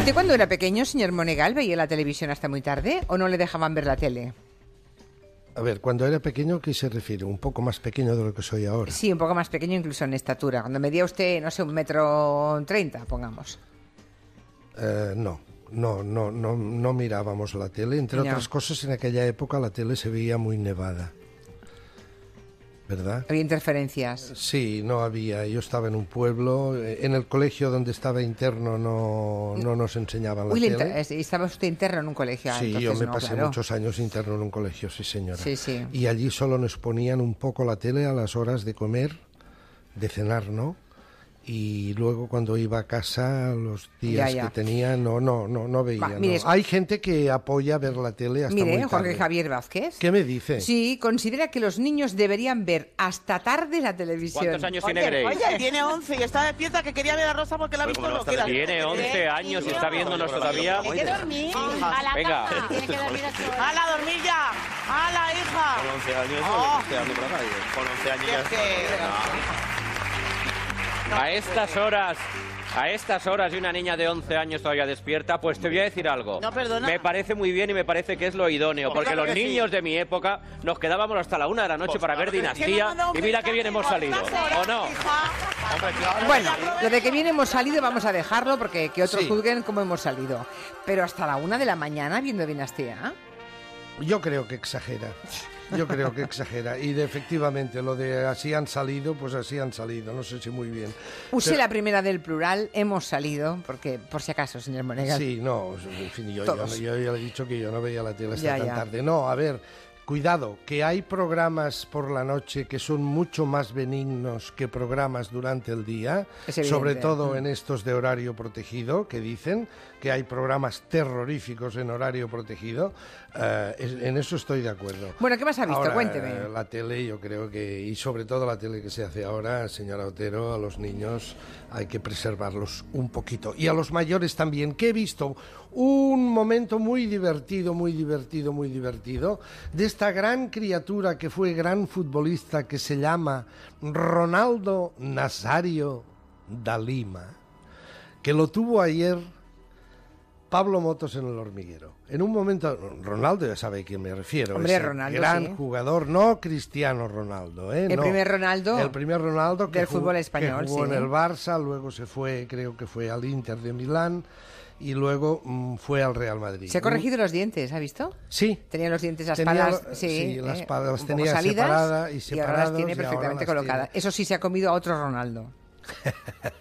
¿Usted cuando era pequeño, señor Monegal, veía la televisión hasta muy tarde o no le dejaban ver la tele? A ver, cuando era pequeño, ¿qué se refiere? ¿Un poco más pequeño de lo que soy ahora? Sí, un poco más pequeño incluso en estatura. Cuando medía usted, no sé, un metro treinta, pongamos. Eh, no, no, no, no, no mirábamos la tele. Entre No. otras cosas, en aquella época la tele se veía muy nevada. ¿Verdad? Había interferencias. Sí, no había. Yo estaba en un pueblo. eh, En el colegio donde estaba interno no, no nos enseñaban la Uy, le tele. estaba usted interno en un colegio. Sí, yo entonces me no, pasé claro. muchos años interno en un colegio, sí señora. Sí, sí. Y allí solo nos ponían un poco la tele a las horas de comer, de cenar, ¿no? Y luego cuando iba a casa, los días Ya, ya. que tenía, no, no, no, no veía. Va, no. mire, es- Hay gente que apoya ver la tele hasta Mire, muy Jorge tarde. Javier Vázquez. ¿Qué me dice? Sí, considera que los niños deberían ver hasta tarde la televisión. ¿Cuántos años tiene Grace? oye, tiene 11 y está despierta que quería ver a Rosa porque la ha visto lo que la- Tiene 11 años y está viéndonos todavía. Hay que dormir. A la Venga. cama. Tiene que dormir a. ¡Hala, dormir ya! ¡Hala, hija! Con 11 años, Oh. por la calle. Con 11 años ya A estas horas, a estas horas y una niña de 11 años todavía despierta, pues te voy a decir algo. No, perdona. Me parece muy bien y me parece que es lo idóneo, porque claro los que sí. niños de mi época nos quedábamos hasta la una de la noche Pues para ver claro que. Dinastía Que y mira qué bien hemos salido, ¿o no? hija. Hombre, claro. Bueno, lo de que bien hemos salido vamos a dejarlo porque que otros Sí. juzguen cómo hemos salido. Pero hasta la una de la mañana viendo Dinastía. Yo creo que exagera. Yo creo que exagera. Y de, efectivamente, lo de así han salido, pues así han salido. No sé si muy bien. Use Pero- la primera del plural, hemos salido, porque por si acaso, señor Monegal. Sí, no, en fin, yo, yo, ya he dicho que yo no veía la tele hasta Ya, tan ya. tarde. No, a ver, cuidado, que hay programas por la noche que son mucho más benignos que programas durante el día, sobre todo en estos de horario protegido, que dicen que hay programas terroríficos en horario protegido. eh, en eso estoy de acuerdo. Bueno, ¿qué más ha visto? Ahora, Cuénteme. eh, La tele, yo creo que, y sobre todo la tele que se hace ahora, señora Otero, a los niños hay que preservarlos un poquito. Y a los mayores también, que he visto un momento muy divertido, muy divertido, muy divertido, de esta gran criatura que fue gran futbolista que se llama Ronaldo Nazario da Lima, que lo tuvo ayer Pablo Motos en el hormiguero. En un momento, Ronaldo ya sabe a quién me refiero. Hombre, ese Ronaldo, gran sí. jugador, no Cristiano Ronaldo. ¿eh? El no. primer Ronaldo El primer Ronaldo que del jugó- fútbol español, que jugó sí. en el Barça, luego se fue, creo que fue al Inter de Milán y luego mm, fue al Real Madrid. Se ha corregido los dientes, ¿ha visto? Sí. Tenía los dientes, las Tenía palas, sí, sí, las eh, palas las tenía salidas separada y ahora las tiene y perfectamente colocadas. Eso sí, se ha comido a otro Ronaldo.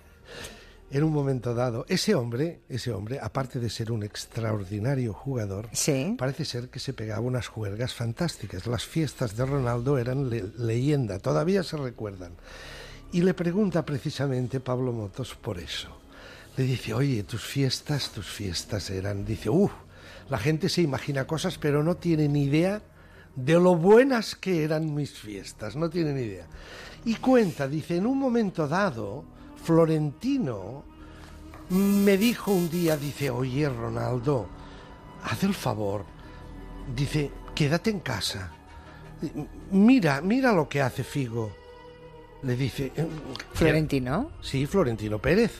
En un momento dado, ese hombre, ese hombre, aparte de ser un extraordinario jugador, Sí. parece ser que se pegaba unas juergas fantásticas. Las fiestas de Ronaldo eran le- leyenda, todavía se recuerdan. Y le pregunta precisamente Pablo Motos por eso. Le dice, oye, tus fiestas, tus fiestas eran, dice, uff, la gente se imagina cosas, pero no tiene ni idea de lo buenas que eran mis fiestas, no tiene ni idea. Y cuenta, dice, en un momento dado, Florentino me dijo un día, dice, oye, Ronaldo, haz el favor, dice, quédate en casa. Mira, mira lo que hace Figo. Le dice, "Eh, Florentino, Sí, Florentino Pérez.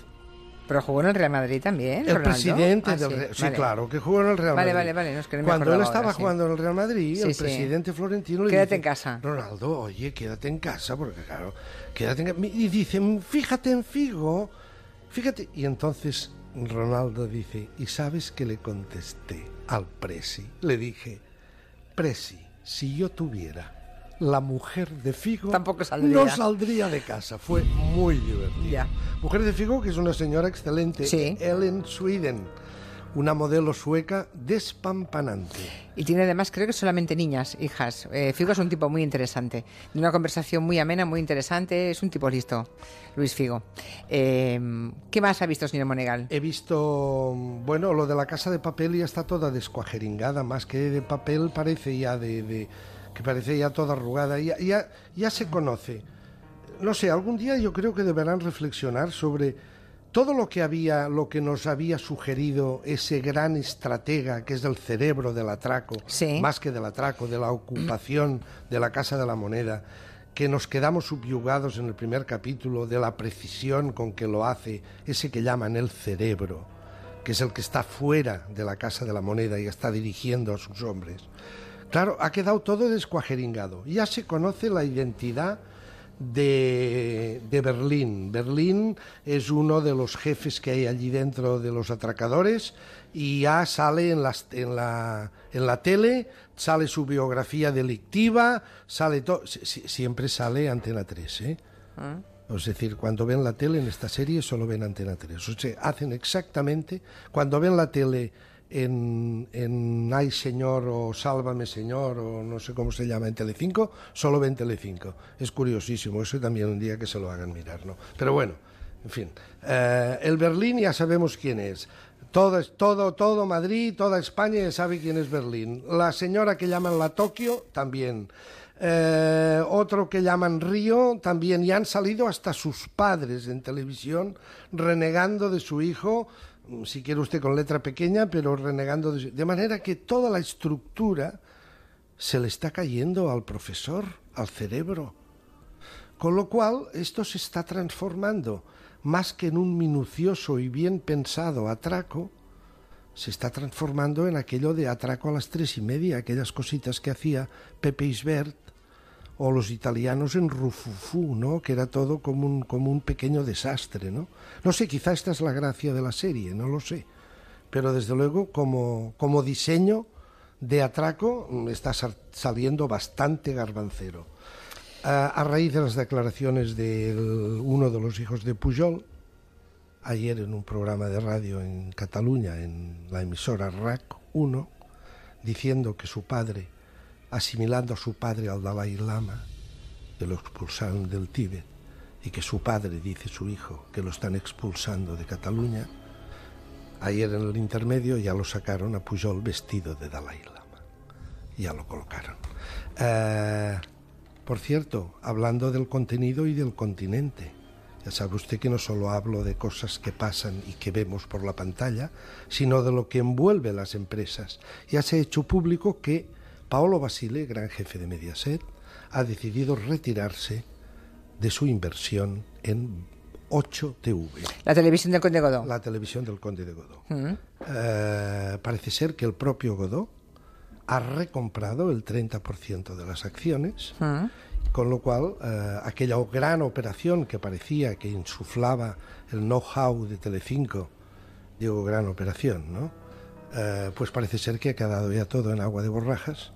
Pero jugó en el Real Madrid también. El Ronaldo. presidente Ah, del Real Sí, vale. claro, que jugó en el Real Vale, Madrid. vale, vale, no, es que no me Cuando él estaba ahora, sí. jugando en el Real Madrid, Sí, el presidente Florentino le Quédate dice, en casa. Ronaldo, oye, quédate en casa, porque claro, quédate en casa. Y dice, fíjate en Figo, fíjate. Y entonces Ronaldo dice, ¿y sabes qué le contesté al Presi? Le dije, Presi, si yo tuviera la mujer de Figo, Tampoco saldría. no saldría de casa. Fue muy divertido. Ya. Mujer de Figo, que es una señora excelente, Sí. Ellen Sweden, una modelo sueca despampanante. Y tiene además, creo que solamente niñas, hijas. Eh, Figo es un tipo muy interesante. De una conversación muy amena, muy interesante. Es un tipo listo, Luis Figo. Eh, ¿Qué más ha visto, señor Monegal? He visto, bueno, lo de la casa de papel ya está toda descuajeringada, más que de papel parece ya de, de- que parece ya toda arrugada, ya, ya, ya se conoce. No sé, algún día yo creo que deberán reflexionar sobre todo lo que había, lo que nos había sugerido ese gran estratega que es el cerebro del atraco, Sí. más que del atraco, de la ocupación de la Casa de la Moneda, que nos quedamos subyugados en el primer capítulo de la precisión con que lo hace, ese que llaman el cerebro, que es el que está fuera de la Casa de la Moneda y está dirigiendo a sus hombres. Claro, ha quedado todo descuajeringado. Ya se conoce la identidad de, de, Berlín. Berlín es uno de los jefes que hay allí dentro de los atracadores y ya sale en, las, en, la, en la tele, sale su biografía delictiva, sale todo, siempre sale Antena 3, ¿eh? ¿Ah? Es decir, cuando ven la tele en esta serie solo ven Antena 3. O sea, hacen exactamente, cuando ven la tele en, en Ay Señor o Sálvame Señor o no sé cómo se llama en Telecinco, solo ven Telecinco. Es curiosísimo, eso también un día que se lo hagan mirar, ¿no? Pero bueno, en fin. Eh, el Berlín ya sabemos quién es. Todo, todo, todo Madrid, toda España ya sabe quién es Berlín. La señora que llaman la Tokio también. Eh, otro que llaman Río también, y han salido hasta sus padres en televisión renegando de su hijo, si quiere usted con letra pequeña, pero renegando de. De manera que toda la estructura se le está cayendo al profesor, al cerebro. Con lo cual, esto se está transformando, más que en un minucioso y bien pensado atraco, se está transformando en aquello de atraco a las tres y media, aquellas cositas que hacía Pepe Isbert o los italianos en Rufufú, ¿no? que era todo como un, como un pequeño desastre. ¿no? no sé, quizá esta es la gracia de la serie, no lo sé. Pero desde luego como, como diseño de atraco mm, está saliendo bastante garbancero. A, a raíz de las declaraciones de uno de los hijos de Pujol, ayer en un programa de radio en Cataluña, en la emisora RAC 1, diciendo que su padre asimilando a su padre al Dalai Lama, que lo expulsaron del Tíbet, y que su padre dice su hijo que lo están expulsando de Cataluña, ayer en el intermedio ya lo sacaron a Pujol vestido de Dalai Lama. Ya lo colocaron. Eh, por cierto, hablando del contenido y del continente, ya sabe usted que no solo hablo de cosas que pasan y que vemos por la pantalla, sino de lo que envuelve las empresas. Ya se ha hecho público que Paolo Basile, gran jefe de Mediaset, ha decidido retirarse de su inversión en 8TV. La televisión del Conde Godó. La televisión del Conde de Godó. Mm. Eh, parece ser que el propio Godó ha recomprado el 30% de las acciones, mm. con lo cual eh, aquella gran operación que parecía que insuflaba el know-how de Telecinco, digo gran operación, ¿no? Eh, pues parece ser que ha quedado ya todo en agua de borrajas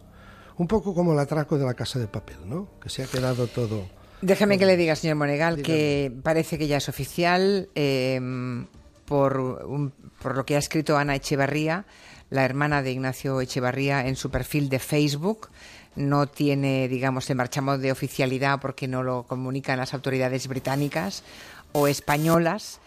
un poco como el atraco de la casa de papel, ¿no? Que se ha quedado todo. Déjame que le diga, señor Monegal, que parece que ya es oficial em, por, por lo que ha escrito Ana Echevarría, la hermana de Ignacio Echevarría, en su perfil de Facebook. No tiene, digamos, el marchamo de oficialidad porque no lo comunican las autoridades británicas o españolas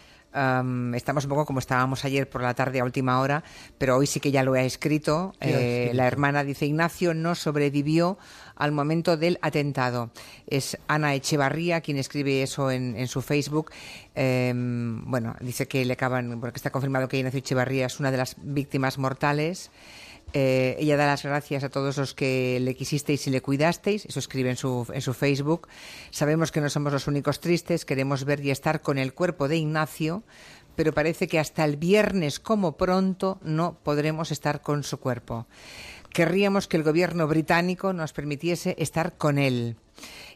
estamos un poco como estábamos ayer por la tarde a última hora, pero hoy sí que ya lo he escrito. Eh, la hermana dice Ignacio no sobrevivió al momento del atentado. Es Ana Echevarría quien escribe eso en, su Facebook. Em, bueno, dice que le acaban, porque está confirmado que Ignacio Echevarría es una de las víctimas mortales. Eh, ella da las gracias a todos los que le quisisteis y le cuidasteis, eso escribe en su, en su Facebook. Sabemos que no somos los únicos tristes, queremos ver y estar con el cuerpo de Ignacio, pero parece que hasta el viernes como pronto no podremos estar con su cuerpo. Querríamos que el gobierno británico nos permitiese estar con él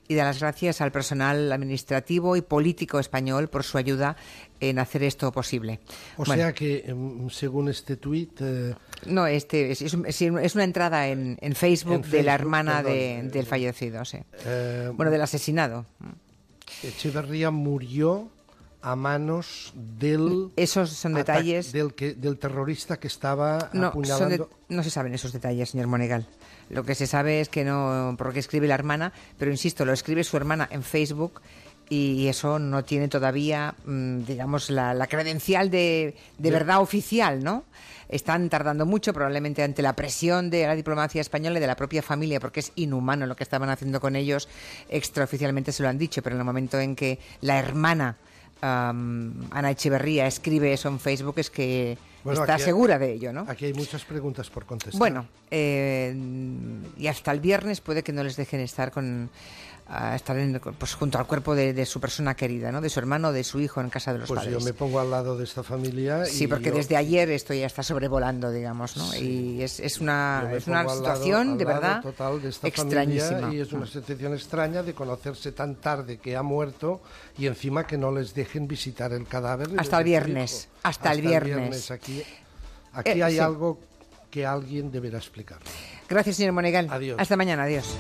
y dar las gracias al personal administrativo y político español por su ayuda en hacer esto posible. O sea que, em, según este tuit... Eh, no, este es, es, una entrada en, en, Facebook, de la hermana de, del fallecido, sí. Eh, bueno, del asesinado. Echeverría murió a manos del esos son detalles del que del terrorista que estaba no, apuñalando no se saben esos detalles señor Monegal lo que se sabe es que no porque escribe la hermana pero insisto lo escribe su hermana en Facebook y eso no tiene todavía mm, digamos la, credencial de, de verdad oficial no están tardando mucho, probablemente ante la presión de la diplomacia española y de la propia familia, porque es inhumano lo que estaban haciendo con ellos. Extraoficialmente se lo han dicho, pero en el momento en que la hermana Ana Echeverría escribe eso en Facebook es que está segura de ello, ¿no? Aquí hay muchas preguntas por contestar. Bueno, eh, y hasta el viernes puede que no les dejen estar con a estar en- pues, junto al cuerpo de, de su persona querida, ¿no? De su hermano, de su hijo en casa de los Pues padres. yo me pongo al lado de esta familia. Sí, y porque yo- desde ayer esto ya está sobrevolando, digamos, ¿no? Y es, es una, es una pongo al lado- situación al de verdad total de esta extrañísima. y es una situación extraña de conocerse tan tarde que ha muerto y encima que no les dejen visitar el cadáver. Hasta el viernes, hasta el viernes. Aquí, aquí Eh, hay sí. algo que alguien deberá explicar. Gracias, señor Monegal. Adiós. Hasta mañana, adiós.